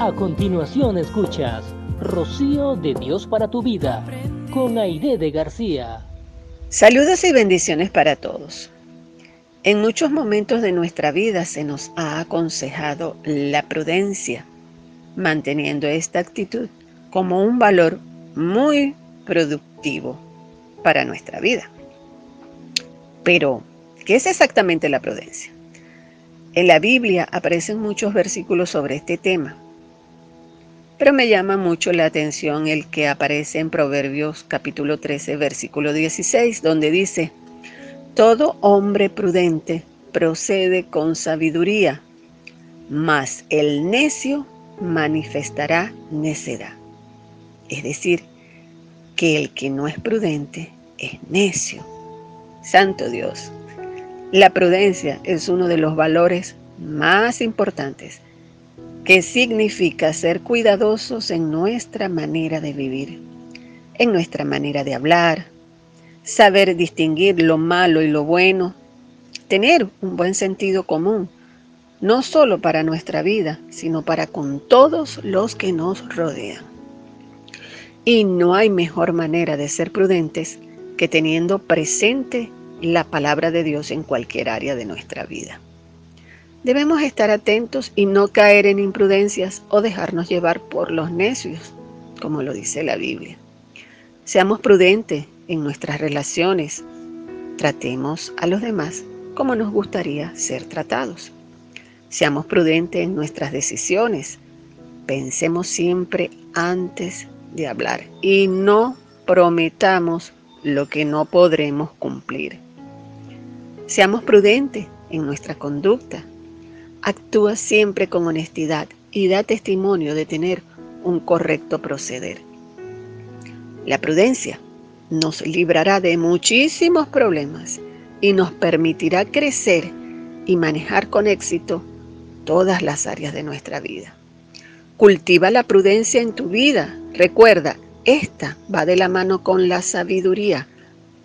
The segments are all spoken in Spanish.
A continuación escuchas Rocío de Dios para tu vida con Aide de García. Saludos y bendiciones para todos. En muchos momentos de nuestra vida se nos ha aconsejado la prudencia, manteniendo esta actitud como un valor muy productivo para nuestra vida. Pero, ¿qué es exactamente la prudencia? En la Biblia aparecen muchos versículos sobre este tema pero me llama mucho la atención el que aparece en Proverbios capítulo 13, versículo 16, donde dice, Todo hombre prudente procede con sabiduría, mas el necio manifestará necedad. Es decir, que el que no es prudente es necio. Santo Dios, la prudencia es uno de los valores más importantes que significa ser cuidadosos en nuestra manera de vivir, en nuestra manera de hablar, saber distinguir lo malo y lo bueno, tener un buen sentido común, no solo para nuestra vida, sino para con todos los que nos rodean. Y no hay mejor manera de ser prudentes que teniendo presente la palabra de Dios en cualquier área de nuestra vida. Debemos estar atentos y no caer en imprudencias o dejarnos llevar por los necios, como lo dice la Biblia. Seamos prudentes en nuestras relaciones. Tratemos a los demás como nos gustaría ser tratados. Seamos prudentes en nuestras decisiones. Pensemos siempre antes de hablar y no prometamos lo que no podremos cumplir. Seamos prudentes en nuestra conducta Actúa siempre con honestidad y da testimonio de tener un correcto proceder. La prudencia nos librará de muchísimos problemas y nos permitirá crecer y manejar con éxito todas las áreas de nuestra vida. Cultiva la prudencia en tu vida. Recuerda, esta va de la mano con la sabiduría.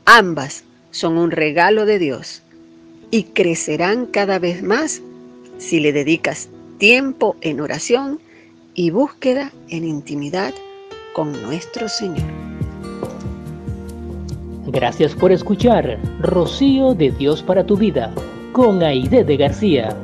Ambas son un regalo de Dios y crecerán cada vez más si le dedicas tiempo en oración y búsqueda en intimidad con nuestro Señor. Gracias por escuchar Rocío de Dios para tu vida con Aide de García.